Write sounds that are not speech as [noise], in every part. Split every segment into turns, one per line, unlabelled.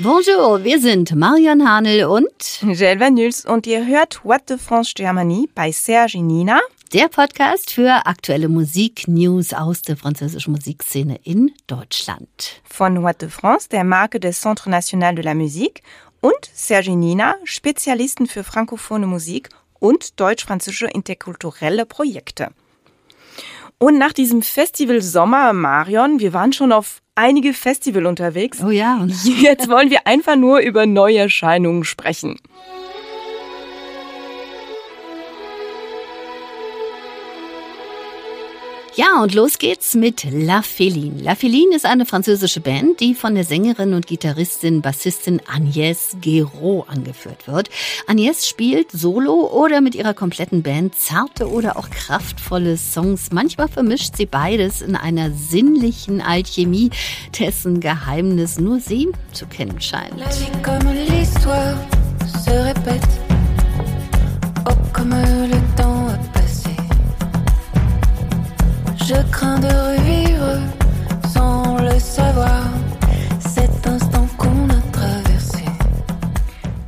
Bonjour, wir sind Marion Hanel und
Gelva Nuls und ihr hört What the France Germany bei Serge Nina.
Der Podcast für aktuelle Musik-News aus der französischen Musikszene in Deutschland.
Von What de France, der Marke des Centre National de la Musique und Serge Nina, Spezialisten für frankophone Musik und deutsch-französische interkulturelle Projekte. Und nach diesem Festival Sommer, Marion, wir waren schon auf einige Festival unterwegs.
Oh ja.
Jetzt wollen wir einfach nur über Neuerscheinungen sprechen.
Ja, und los geht's mit La Féline. La Féline ist eine französische Band, die von der Sängerin und Gitarristin, Bassistin Agnès Guéraud angeführt wird. Agnès spielt solo oder mit ihrer kompletten Band zarte oder auch kraftvolle Songs. Manchmal vermischt sie beides in einer sinnlichen Alchemie, dessen Geheimnis nur sie zu kennen scheint. La vie comme l'histoire se répète. Oh, comme le temps Je crains de revivre sans le savoir cet instant qu'on a traversé.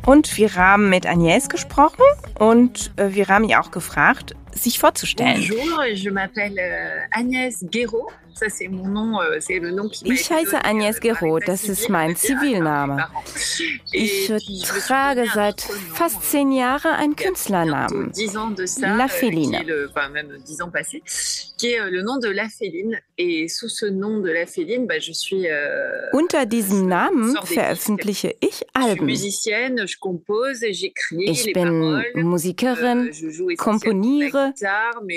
Und wir haben mit Agnès gesprochen und äh, wir haben ihr auch gefragt, sich vorzustellen.
Bonjour, je m'appelle euh, Agnès Guéraud. Euh,
ich heiße Agnès Guéraud, das ist mein Zivilname. Ich trage seit fast zehn Jahren einen Künstlernamen, La Féline. Unter diesem Namen veröffentliche ich Alben. Ich bin Musikerin, euh, komponiere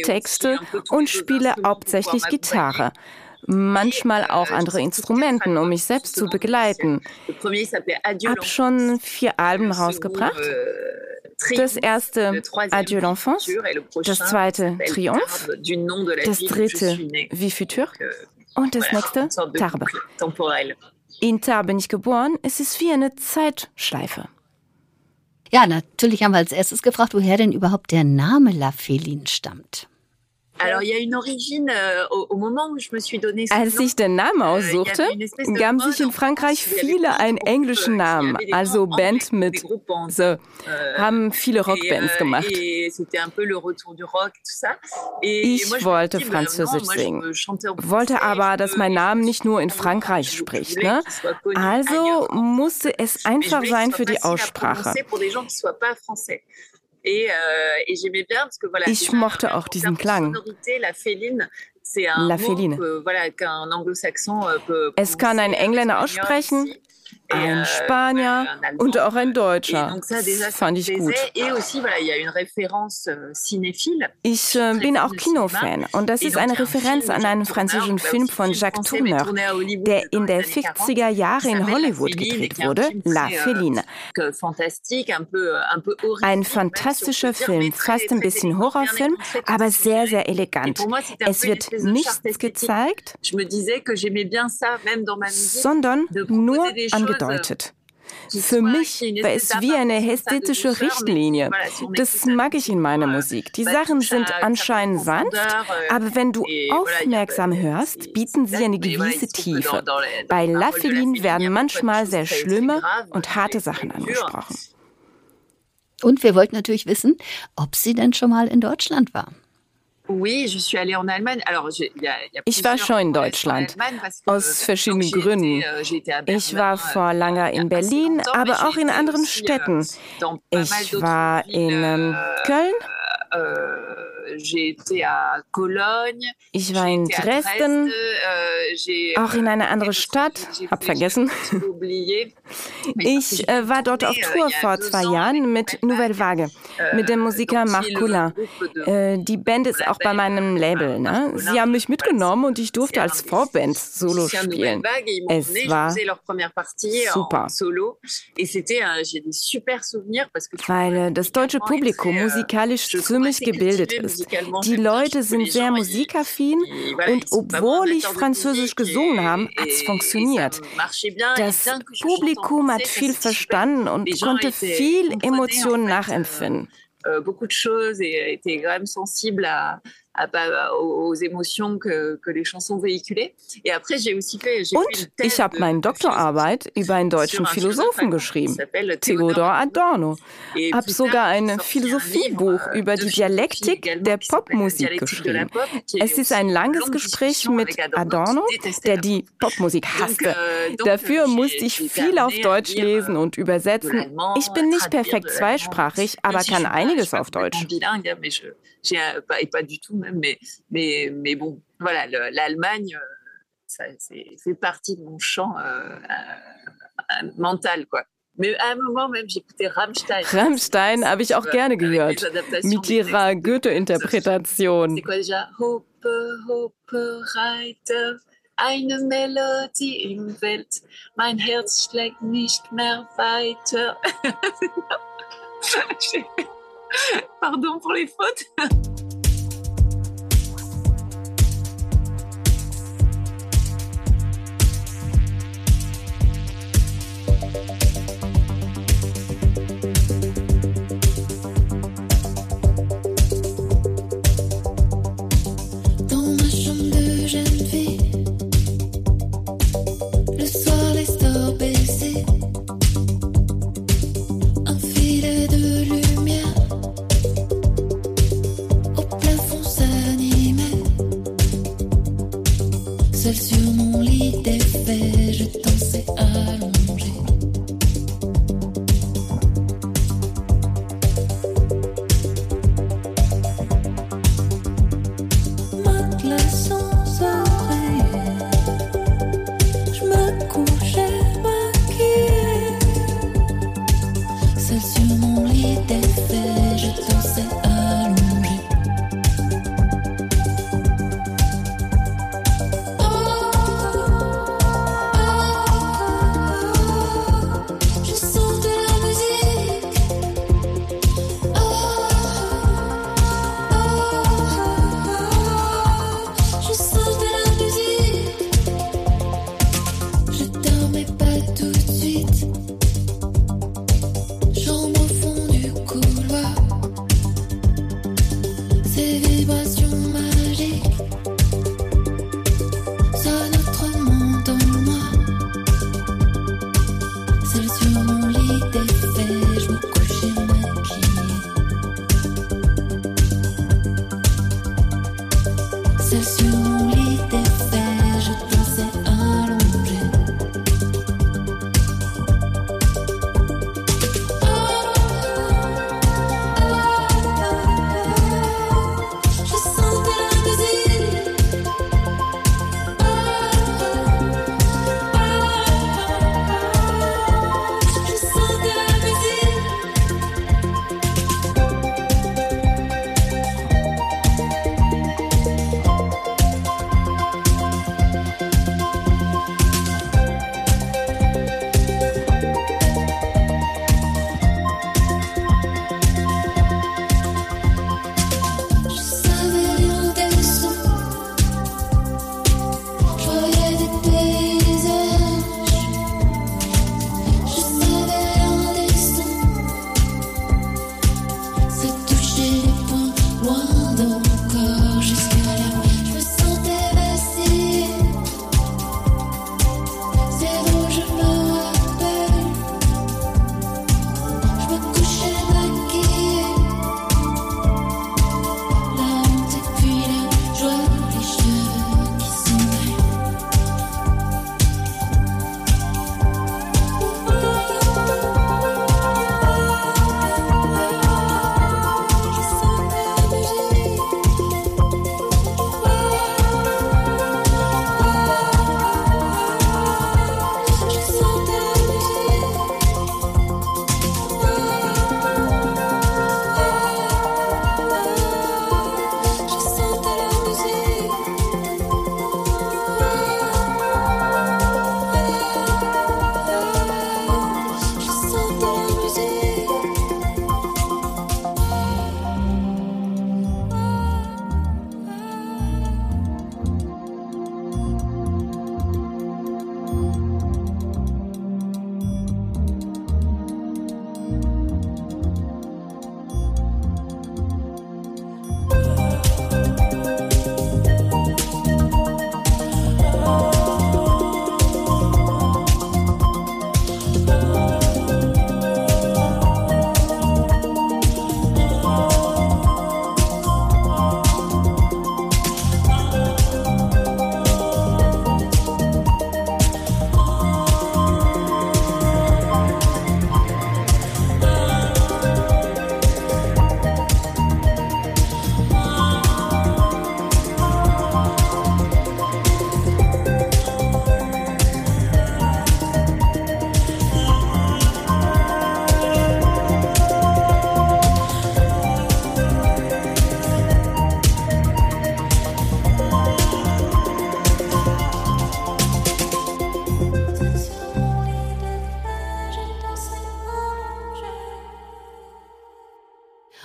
Texte und spiele hauptsächlich Gitarre manchmal auch andere Instrumenten, um mich selbst zu begleiten. Ich habe schon vier Alben rausgebracht. Das erste Adieu l'enfance, das zweite Triomphe, das dritte Vie future und das nächste Tarbe. In Tarbe bin ich geboren, es ist wie eine Zeitschleife.
Ja, natürlich haben wir als erstes gefragt, woher denn überhaupt der Name La Féline stammt.
Euh,
Als ich den Namen euh, aussuchte, gaben sich in Frankreich viele einen englischen euh, Namen, also Band mit so, haben viele Rockbands gemacht. Ich wollte Französisch singen, wollte aber, dass mein Name nicht nur in Frankreich spricht. Ne? Also musste es einfach sein für die Aussprache. Ich mochte auch diesen Klang.
La féline,
es kann ein Engländer aussprechen, ein euh, Spanier und auch ein Deutscher. Das fand ich gut.
Euh,
ich äh, bin auch Kinofan. Und das ist eine Referenz an einen französischen Film von Jacques Tourneur, der in den 40er Jahren in Hollywood gedreht wurde, La euh, Féline. Ein fantastischer Film, fast ein bisschen Horrorfilm, aber sehr, sehr elegant. Es wird nichts gezeigt, sondern nur angedeutet angedeutet. Für mich war es wie eine ästhetische Richtlinie. Das mag ich in meiner Musik. Die Sachen sind anscheinend sanft, aber wenn du aufmerksam hörst, bieten sie eine gewisse Tiefe. Bei La Féline werden manchmal sehr schlimme und harte Sachen angesprochen.
Und wir wollten natürlich wissen, ob sie denn schon mal in Deutschland war.
Ich war schon in Deutschland, aus verschiedenen Gründen. Euh, ich war vor langer in Berlin, aber auch in anderen Städten. Ich war in ähm, euh, Köln, Euh, ich war in Dresden, euh, auch in eine andere Stadt, hab vergessen. [laughs] Ich äh, war dort auf Tour vor zwei Jahren mit Nouvelle Vague, euh, mit dem Musiker Marc Coulin. Äh, die Band ist auch bei meinem Label. Ne? Sie haben mich mitgenommen und ich durfte als Vorband Solo spielen. Es war super. Weil äh, das deutsche Publikum musikalisch ziemlich gebildet ist. Die Leute sind sehr musikaffin und obwohl ich Französisch gesungen habe, hat es funktioniert. Das Publikum hat viel verstanden und konnte viel Emotionen nachempfinden.
beaucoup de choses et était quand même sensible à, à, aux émotions que, que les chansons véhiculaient. Et après, j'ai aussi fait.
Und ich habe meine Doktorarbeit über einen deutschen Philosophen geschrieben, Theodor Adorno. Habe sogar ein Philosophiebuch euh, über die Dialektik der Popmusik geschrieben. Es ist ein langes Gespräch mit Adorno, der die Popmusik hasste. Euh, Dafür musste ich viel auf Deutsch lesen und übersetzen. Ich bin nicht perfekt zweisprachig, aber kann einiges auf Deutsch.
Même, mais, mais, mais bon, voilà, l'Allemagne, euh, fait partie de mon champ euh, euh, mental, quoi. Mais à un moment même, j'écoutais Rammstein.
Rammstein habe ich auch gerne gehört. Mit ihrer Goethe-Interpretation.
C'est quoi déjà? Hoppe, Hoppe, Reiter, eine Melodie im Welt. Mein Herz schlägt nicht mehr weiter. [laughs] Pardon pour les fautes.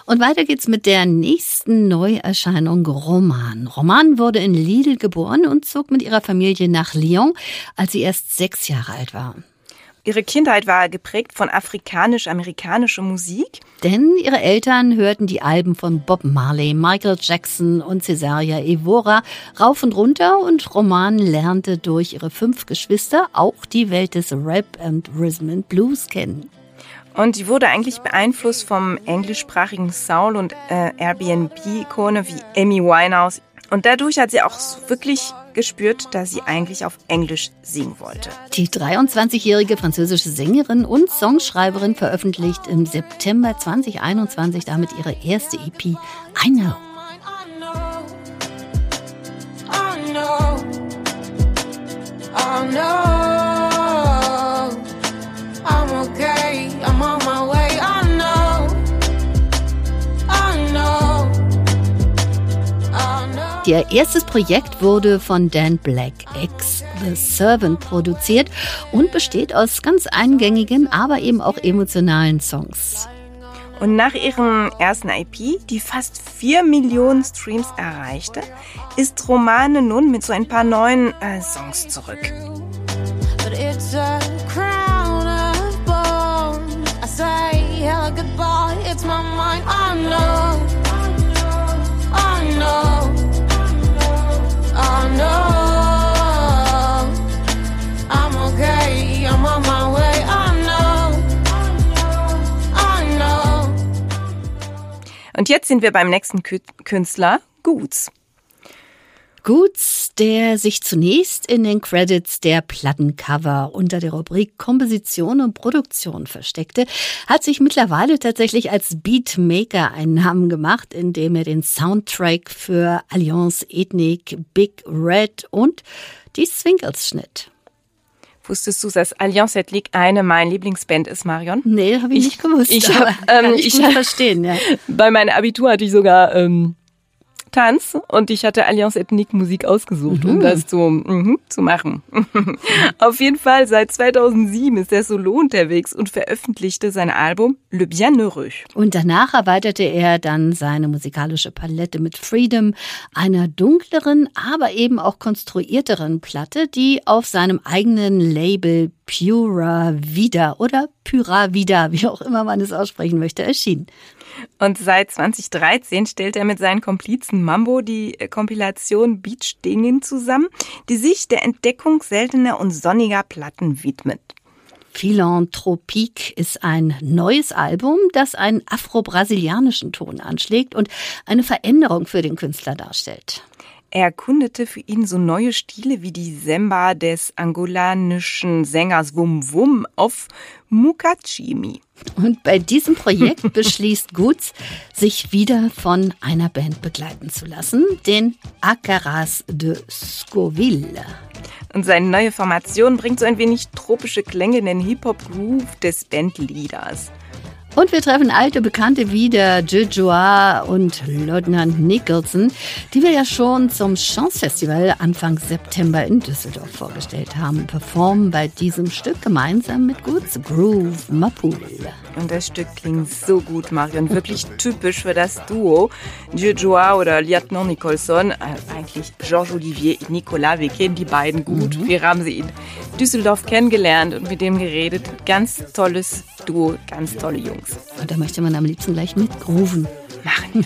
Und weiter geht's mit der nächsten Neuerscheinung Roman. Roman wurde in Lille geboren und zog mit ihrer Familie nach Lyon, als sie erst sechs Jahre alt war.
Ihre Kindheit war geprägt von afrikanisch-amerikanischer Musik.
Denn ihre Eltern hörten die Alben von Bob Marley, Michael Jackson und Cesaria Evora rauf und runter und Roman lernte durch ihre fünf Geschwister auch die Welt des Rap und Rhythm and Blues kennen.
Und die wurde eigentlich beeinflusst vom englischsprachigen Soul- und äh, Airbnb-Ikone wie Amy Winehouse. Und dadurch hat sie auch wirklich gespürt, dass sie eigentlich auf Englisch singen wollte.
Die 23-jährige französische Sängerin und Songschreiberin veröffentlicht im September 2021 damit ihre erste EP I Know. Ihr erstes Projekt wurde von Dan Black X The Servant produziert und besteht aus ganz eingängigen, aber eben auch emotionalen Songs.
Und nach ihrem ersten IP, die fast 4 Millionen Streams erreichte, ist Romane nun mit so ein paar neuen äh, Songs zurück. But it's a crown of bone. I say hello goodbye, it's my mind. I know, I know. Und jetzt sind wir beim nächsten Künstler, Guts.
Guts, der sich zunächst in den Credits der Plattencover unter der Rubrik Komposition und Produktion versteckte, hat sich mittlerweile tatsächlich als Beatmaker einen Namen gemacht, indem er den Soundtrack für Allianz Ethnik, Big Red und die Swinkles schnitt.
Wusstest du, dass Allianz Ethnique eine meiner Lieblingsband ist, Marion?
Nee, habe ich, ich, nicht gewusst.
Ich, hab, ähm, ich, ich verstehen, ja. [laughs] Bei meinem Abitur hatte ich sogar ähm, Tanz und ich hatte Allianz Ethnique Musik ausgesucht, mhm. um das zu, mhm, zu machen. [laughs] Auf jeden Fall, seit 2007 ist er solo unterwegs und veröffentlichte sein Album Le Bienheureux.
Und danach erweiterte er dann seine musikalische Palette mit Freedom, einer dunkleren, aber eben auch konstruierteren Platte, die auf seinem eigenen Label Pura Vida oder Pura Vida, wie auch immer man es aussprechen möchte, erschien.
Und seit 2013 stellt er mit seinen Komplizen Mambo die äh, Kompilation Beach Dingen zusammen, die sich der Entdeckung seltener und sonniger Platten widmet.
Philanthropique ist ein neues Album, das einen afro-brasilianischen Ton anschlägt und eine Veränderung für den Künstler darstellt.
Er erkundete für ihn so neue Stile wie die Semba des angolanischen Sängers Wum Wum auf Mukachimi.
Und bei diesem Projekt [laughs] beschließt Gutz, sich wieder von einer Band begleiten zu lassen, den Acaras de Scoville.
Und seine neue Formation bringt so ein wenig tropische Klänge in den Hip-Hop-Groove des Bandleaders.
Und wir treffen alte Bekannte wieder, Joa und Leutnant Nicholson, die wir ja schon zum Chance Festival Anfang September in Düsseldorf vorgestellt haben, performen bei diesem Stück gemeinsam mit Goods Groove Mapul.
Und das Stück klingt so gut, Marion. Wirklich [laughs] typisch für das Duo. Joa oder Lieutenant Nicholson. Äh, eigentlich Georges Olivier und Nicolas. Wir kennen die beiden gut. Mhm. Wir haben sie in Düsseldorf kennengelernt und mit dem geredet. Ganz tolles Duo, ganz tolle Jungs.
Und da möchte man am liebsten gleich mitgrooven.
Machen.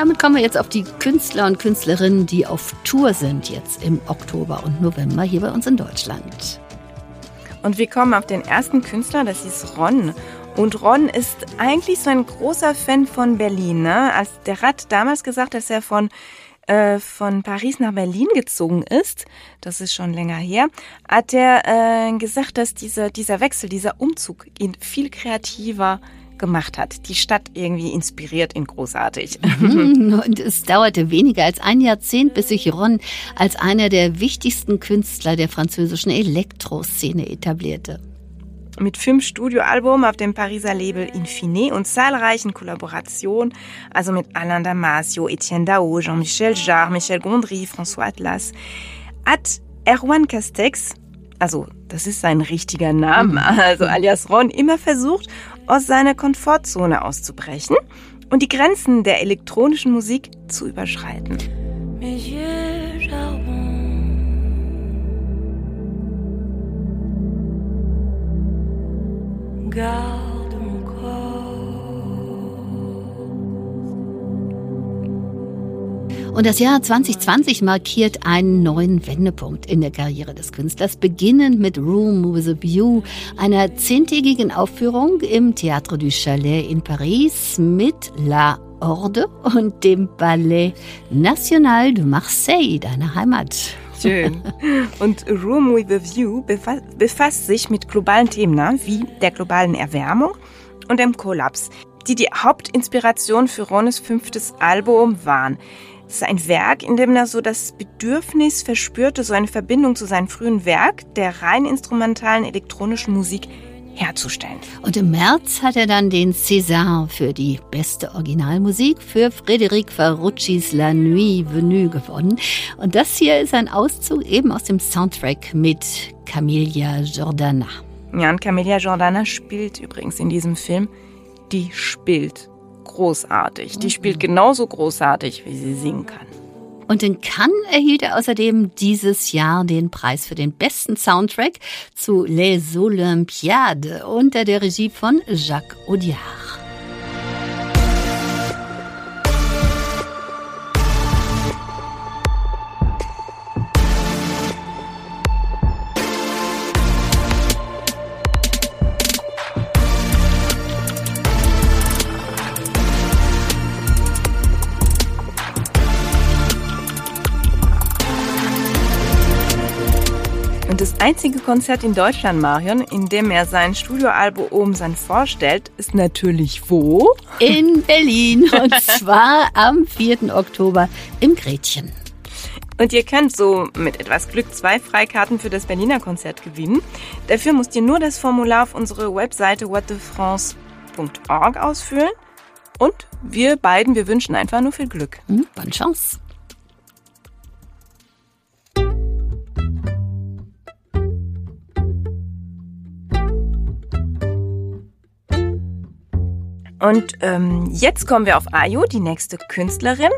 Damit kommen wir jetzt auf die Künstler und Künstlerinnen, die auf Tour sind jetzt im Oktober und November hier bei uns in Deutschland.
Und wir kommen auf den ersten Künstler, das ist Ron. Und Ron ist eigentlich so ein großer Fan von Berlin. Ne? Als der hat damals gesagt, dass er von äh, von Paris nach Berlin gezogen ist, das ist schon länger her, hat er äh, gesagt, dass dieser, dieser Wechsel, dieser Umzug ihn viel kreativer gemacht hat. Die Stadt irgendwie inspiriert ihn großartig. [laughs]
Mhm. Und es dauerte weniger als ein Jahrzehnt, bis sich Ron als einer der wichtigsten Künstler der französischen Elektroszene etablierte.
Mit fünf Studioalbum auf dem Pariser Label Infine und zahlreichen Kollaborationen, also mit Alain Damasio, Etienne Dao, Jean-Michel Jarre, Michel Gondry, François Atlas, hat Erwan Castex, also das ist sein richtiger Name, mhm. also alias Ron, immer versucht, aus seiner Komfortzone auszubrechen und die Grenzen der elektronischen Musik zu überschreiten. Garde
Und das Jahr 2020 markiert einen neuen Wendepunkt in der Karriere des Künstlers, beginnend mit Room with a View, einer zehntägigen Aufführung im Théâtre du Chalet in Paris mit La Horde und dem Ballet National de Marseille, deiner Heimat.
Schön. [laughs] Und Room with a View befasst sich mit globalen Themen ne, wie der globalen Erwärmung und dem Kollaps, die die Hauptinspiration für Rones fünftes Album waren. Es ist ein Werk, in dem er so das Bedürfnis verspürte, so eine Verbindung zu seinem frühen Werk, der rein instrumentalen elektronischen Musik, herzustellen.
Und im März hat er dann den César für die beste Originalmusik für Frédéric Ferruccis La Nuit Venue gewonnen. Und das hier ist ein Auszug eben aus dem Soundtrack mit Camilla Jordana.
Ja, und Camilla Jordana spielt übrigens in diesem Film, die spielt großartig. Die spielt genauso großartig, wie sie singen kann.
Und in Cannes erhielt er außerdem dieses Jahr den Preis für den besten Soundtrack zu Les Olympiades unter der Regie von Jacques Audiard.
Einzige Konzert in Deutschland, Marion, in dem er sein Studioalbum Omsan vorstellt, ist natürlich wo?
In Berlin. [laughs] Und zwar am 4. Oktober im Gretchen.
Und ihr könnt so mit etwas Glück zwei Freikarten für das Berliner Konzert gewinnen. Dafür müsst ihr nur das Formular auf unsere Webseite whatthefrance.org ausfüllen. Und wir beiden, wir wünschen einfach nur viel Glück.
Mhm, bonne Chance.
Und ähm, jetzt kommen wir auf Ayo, die nächste Künstlerin.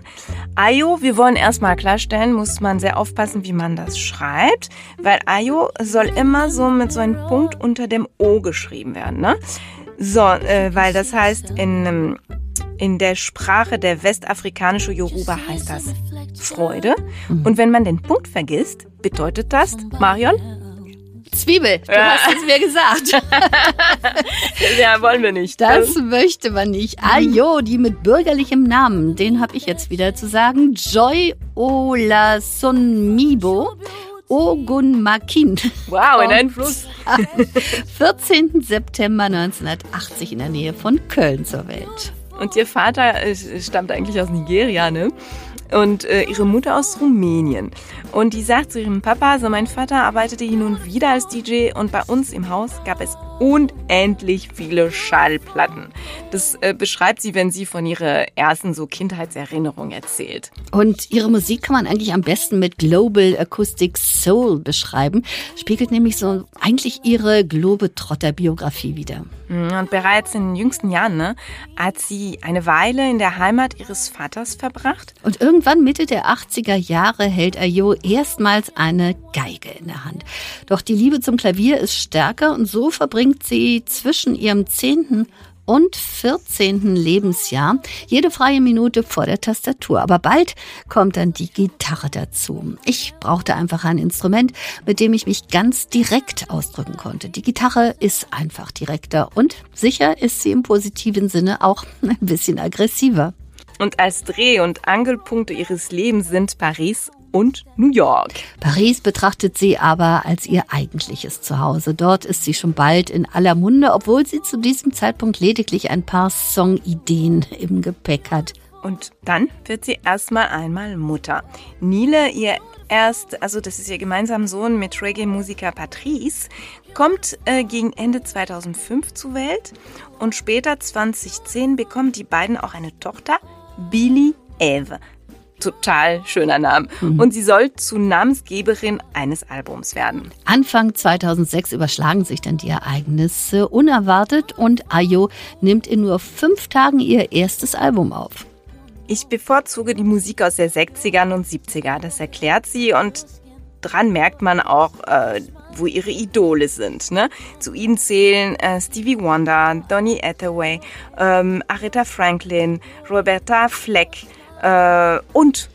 Ayo, wir wollen erstmal klarstellen, muss man sehr aufpassen, wie man das schreibt, weil Ayo soll immer so mit so einem Punkt unter dem O geschrieben werden. Ne? So, äh, weil das heißt, in, ähm, in der Sprache der westafrikanischen Yoruba heißt das Freude. Mhm. Und wenn man den Punkt vergisst, bedeutet das, Marion,
Zwiebel, du ja. hast es mir gesagt. [laughs]
ja, wollen wir nicht.
Das möchte man nicht. Ayo, die mit bürgerlichem Namen, den habe ich jetzt wieder zu sagen. Joy Olasonmibo. Ogun Makin.
Wow, in einen Fluss. [laughs]
14. September 1980 in der Nähe von Köln zur Welt.
Und ihr Vater stammt eigentlich aus Nigeria, ne? und äh, ihre Mutter aus Rumänien. Und die sagt zu ihrem Papa, so mein Vater arbeitete hin und wieder als DJ und bei uns im Haus gab es unendlich viele Schallplatten. Das äh, beschreibt sie, wenn sie von ihrer ersten so Kindheitserinnerung erzählt.
Und ihre Musik kann man eigentlich am besten mit Global Acoustic Soul beschreiben. Spiegelt nämlich so eigentlich ihre Globetrotter-Biografie wieder.
Mhm, und bereits in den jüngsten Jahren ne, hat sie eine Weile in der Heimat ihres Vaters verbracht.
Und irgendwann Mitte der 80er Jahre hält Ayo erstmals eine Geige in der Hand. Doch die Liebe zum Klavier ist stärker und so verbringt verbringt sie zwischen ihrem zehnten und 14. Lebensjahr jede freie Minute vor der Tastatur. Aber bald kommt dann die Gitarre dazu. Ich brauchte einfach ein Instrument, mit dem ich mich ganz direkt ausdrücken konnte. Die Gitarre ist einfach direkter und sicher ist sie im positiven Sinne auch [laughs] ein bisschen aggressiver.
Und als Dreh- und Angelpunkte ihres Lebens sind Paris und New York.
Paris betrachtet sie aber als ihr eigentliches Zuhause. Dort ist sie schon bald in aller Munde, obwohl sie zu diesem Zeitpunkt lediglich ein paar Songideen im Gepäck hat.
Und dann wird sie erstmal einmal Mutter. Nile, ihr erst, also das ist ihr gemeinsamer Sohn mit Reggae-Musiker Patrice, kommt äh, gegen Ende 2005 zur Welt und später 2010 bekommen die beiden auch eine Tochter, Billy Eve. Total schöner Name. Mhm. Und sie soll zu Namensgeberin eines Albums werden.
Anfang 2006 überschlagen sich dann die Ereignisse unerwartet und Ayo nimmt in nur fünf Tagen ihr erstes Album auf.
Ich bevorzuge die Musik aus der 60ern und 70er, das erklärt sie und dran merkt man auch, äh, wo ihre Idole sind. Ne? Zu ihnen zählen äh, Stevie Wonder, Donny Hathaway, ähm, Aretha Franklin, Roberta Fleck äh, und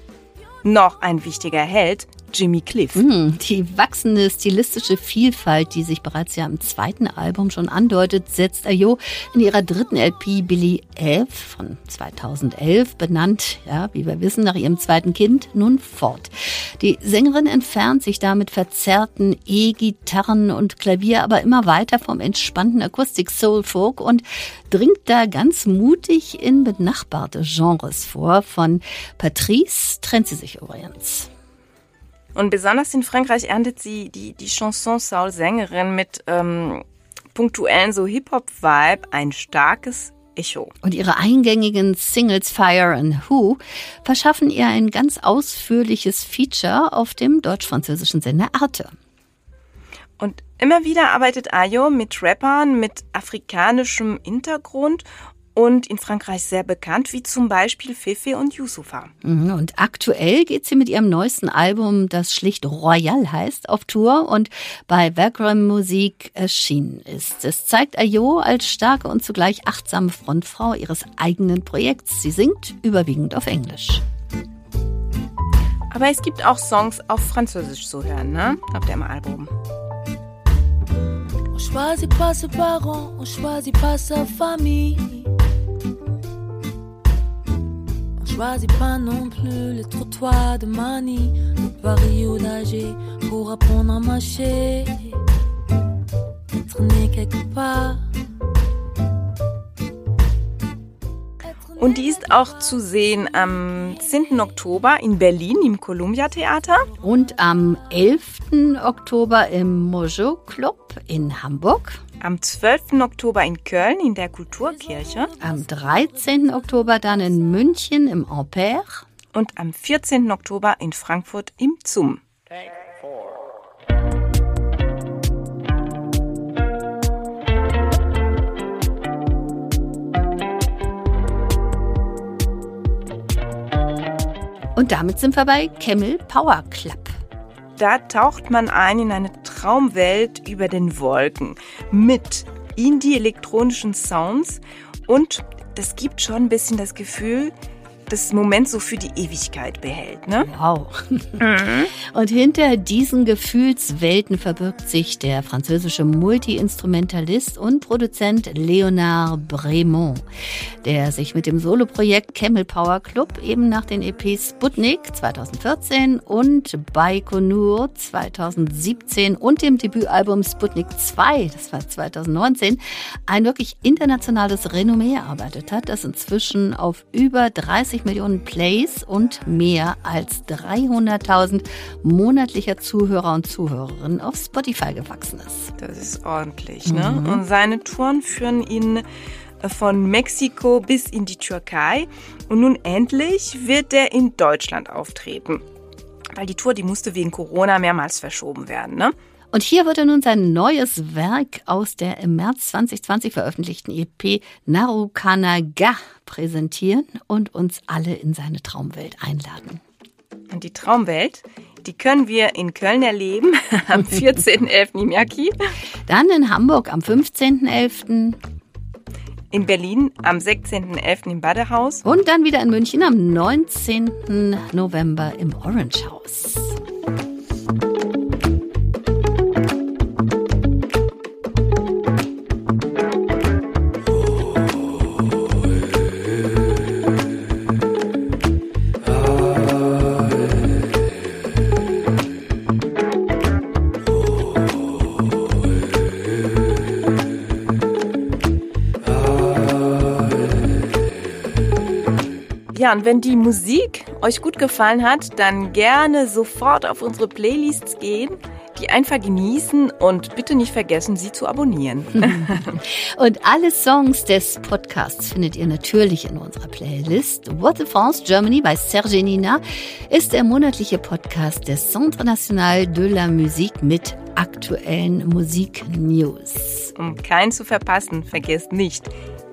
noch ein wichtiger Held, Jimmy Cliff.
Mm, die wachsende stilistische Vielfalt, die sich bereits ja im zweiten Album schon andeutet, setzt Ayo in ihrer dritten LP Billy Eve von 2011, benannt, ja, wie wir wissen, nach ihrem zweiten Kind, nun fort. Die Sängerin entfernt sich da mit verzerrten E-Gitarren und Klavier aber immer weiter vom entspannten Akustik Soul Folk und dringt da ganz mutig in benachbarte Genres vor. Von Patrice trennt sie sich übrigens.
Und besonders in Frankreich erntet sie die, die Chanson-Soul-Sängerin mit ähm, punktuellen so Hip-Hop-Vibe ein starkes Echo.
Und ihre eingängigen Singles Fire and Who verschaffen ihr ein ganz ausführliches Feature auf dem deutsch-französischen Sender Arte.
Und immer wieder arbeitet Ayo mit Rappern mit afrikanischem Hintergrund und in Frankreich sehr bekannt, wie zum Beispiel Fefe und Yusufa.
Mhm, und aktuell geht sie mit ihrem neuesten Album, das schlicht Royal heißt, auf Tour und bei Vagram Musik erschienen ist. Es zeigt Ayo als starke und zugleich achtsame Frontfrau ihres eigenen Projekts. Sie singt überwiegend auf Englisch.
Aber es gibt auch Songs auf Französisch zu hören, ne? Auf dem Album. On choisit pas ses parents, on choisit pas sa famille. Choisit pas non plus les trottoirs de Mani, de Paris ou pour apprendre à marcher. Né quelque part. Und die ist auch zu sehen am 10. Oktober in Berlin im Columbia Theater.
Und am 11. Oktober im Mojo Club in Hamburg.
Am 12. Oktober in Köln in der Kulturkirche.
Am 13. Oktober dann in München im Ampere.
Und am 14. Oktober in Frankfurt im ZUM.
Und damit sind wir bei Camel Power Club.
Da taucht man ein in eine Traumwelt über den Wolken mit indie-elektronischen Sounds und das gibt schon ein bisschen das Gefühl, das Moment so für die Ewigkeit behält. Ne?
Wow. Mhm. Und hinter diesen Gefühlswelten verbirgt sich der französische Multi-Instrumentalist und Produzent Leonard Bremont, der sich mit dem Soloprojekt Camel Power Club eben nach den EPs Sputnik 2014 und Baikonur 2017 und dem Debütalbum Sputnik 2, das war 2019, ein wirklich internationales Renommee erarbeitet hat, das inzwischen auf über 30 20 Millionen Plays und mehr als 300.000 monatlicher Zuhörer und Zuhörerinnen auf Spotify gewachsen ist.
Das ist ordentlich, ne? Mhm. Und seine Touren führen ihn äh, von Mexiko bis in die Türkei und nun endlich wird er in Deutschland auftreten. Weil die Tour, die musste wegen Corona mehrmals verschoben werden, ne?
Und hier wird er nun sein neues Werk aus der im März 2020 veröffentlichten EP Narukanaga präsentieren und uns alle in seine Traumwelt einladen.
Und die Traumwelt, die können wir in Köln erleben [laughs] am 14.11. im Jacki.
Dann in Hamburg am 15.11.
In Berlin am 16.11. im Badehaus.
Und dann wieder in München am 19. November im Orange House.
Ja, und wenn die Musik euch gut gefallen hat, dann gerne sofort auf unsere Playlists gehen die einfach genießen und bitte nicht vergessen, sie zu abonnieren. [laughs]
und alle Songs des Podcasts findet ihr natürlich in unserer Playlist. What the France Germany bei Serge Nina ist der monatliche Podcast des Centre National de la Musique mit aktuellen Musiknews.
Um keinen zu verpassen, vergesst nicht,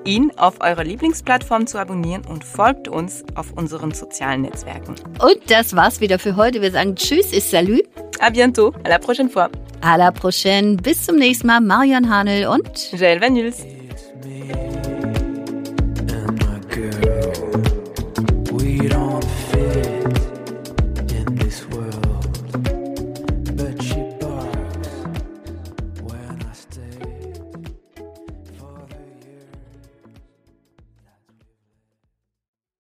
ihn auf eurer Lieblingsplattform zu abonnieren und folgt uns auf unseren sozialen Netzwerken.
Und das war's wieder für heute. Wir sagen Tschüss et Salut.
À bientôt. À la prochaine fois.
À la prochaine. Bis zum nächsten Mal. Marion Hanel und
Jael Van